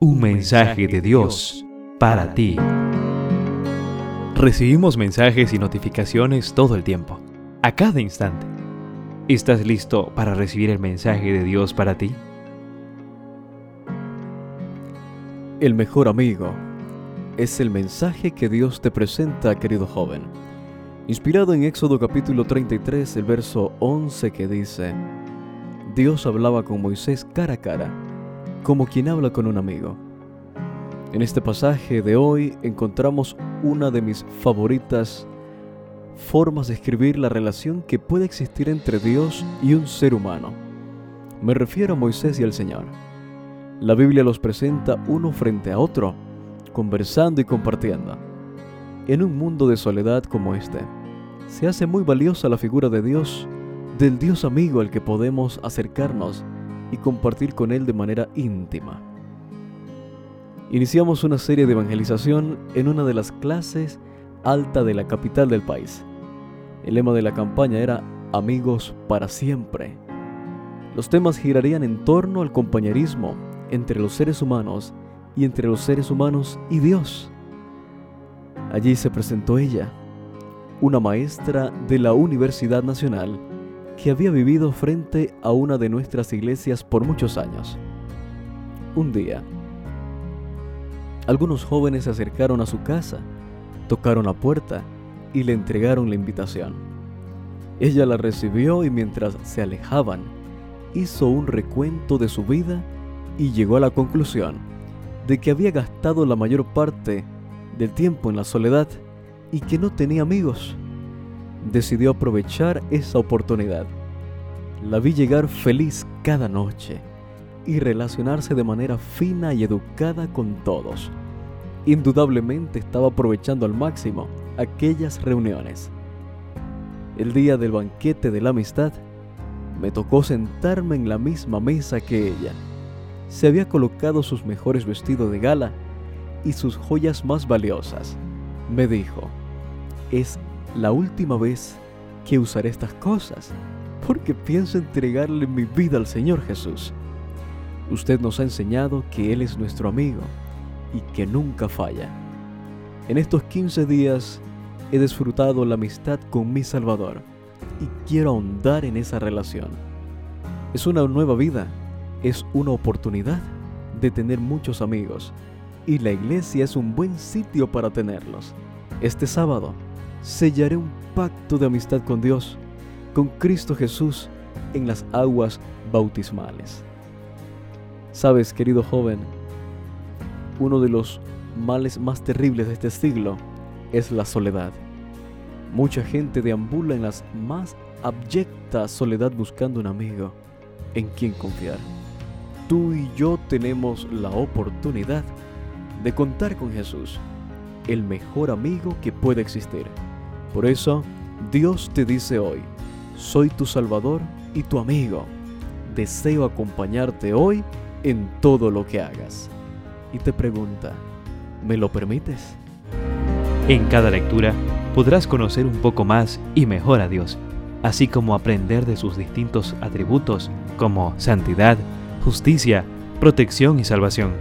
Un mensaje de Dios para ti. Recibimos mensajes y notificaciones todo el tiempo, a cada instante. ¿Estás listo para recibir el mensaje de Dios para ti? El mejor amigo es el mensaje que Dios te presenta, querido joven. Inspirado en Éxodo capítulo 33, el verso 11 que dice, Dios hablaba con Moisés cara a cara como quien habla con un amigo. En este pasaje de hoy encontramos una de mis favoritas formas de escribir la relación que puede existir entre Dios y un ser humano. Me refiero a Moisés y al Señor. La Biblia los presenta uno frente a otro, conversando y compartiendo. En un mundo de soledad como este, se hace muy valiosa la figura de Dios, del Dios amigo al que podemos acercarnos y compartir con Él de manera íntima. Iniciamos una serie de evangelización en una de las clases alta de la capital del país. El lema de la campaña era Amigos para siempre. Los temas girarían en torno al compañerismo entre los seres humanos y entre los seres humanos y Dios. Allí se presentó ella, una maestra de la Universidad Nacional que había vivido frente a una de nuestras iglesias por muchos años. Un día, algunos jóvenes se acercaron a su casa, tocaron la puerta y le entregaron la invitación. Ella la recibió y mientras se alejaban, hizo un recuento de su vida y llegó a la conclusión de que había gastado la mayor parte del tiempo en la soledad y que no tenía amigos decidió aprovechar esa oportunidad. La vi llegar feliz cada noche y relacionarse de manera fina y educada con todos. Indudablemente estaba aprovechando al máximo aquellas reuniones. El día del banquete de la amistad, me tocó sentarme en la misma mesa que ella. Se había colocado sus mejores vestidos de gala y sus joyas más valiosas. Me dijo, es la última vez que usaré estas cosas, porque pienso entregarle mi vida al Señor Jesús. Usted nos ha enseñado que Él es nuestro amigo y que nunca falla. En estos 15 días he disfrutado la amistad con mi Salvador y quiero ahondar en esa relación. Es una nueva vida, es una oportunidad de tener muchos amigos y la iglesia es un buen sitio para tenerlos. Este sábado sellaré un pacto de amistad con Dios, con Cristo Jesús en las aguas bautismales. Sabes, querido joven, uno de los males más terribles de este siglo es la soledad. Mucha gente deambula en las más abyecta soledad buscando un amigo en quien confiar. Tú y yo tenemos la oportunidad de contar con Jesús, el mejor amigo que puede existir. Por eso, Dios te dice hoy, soy tu Salvador y tu amigo. Deseo acompañarte hoy en todo lo que hagas. Y te pregunta, ¿me lo permites? En cada lectura podrás conocer un poco más y mejor a Dios, así como aprender de sus distintos atributos como santidad, justicia, protección y salvación.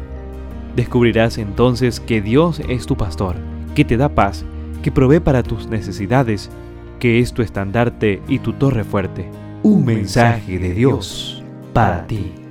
Descubrirás entonces que Dios es tu pastor, que te da paz que provee para tus necesidades, que es tu estandarte y tu torre fuerte. Un mensaje de Dios para ti.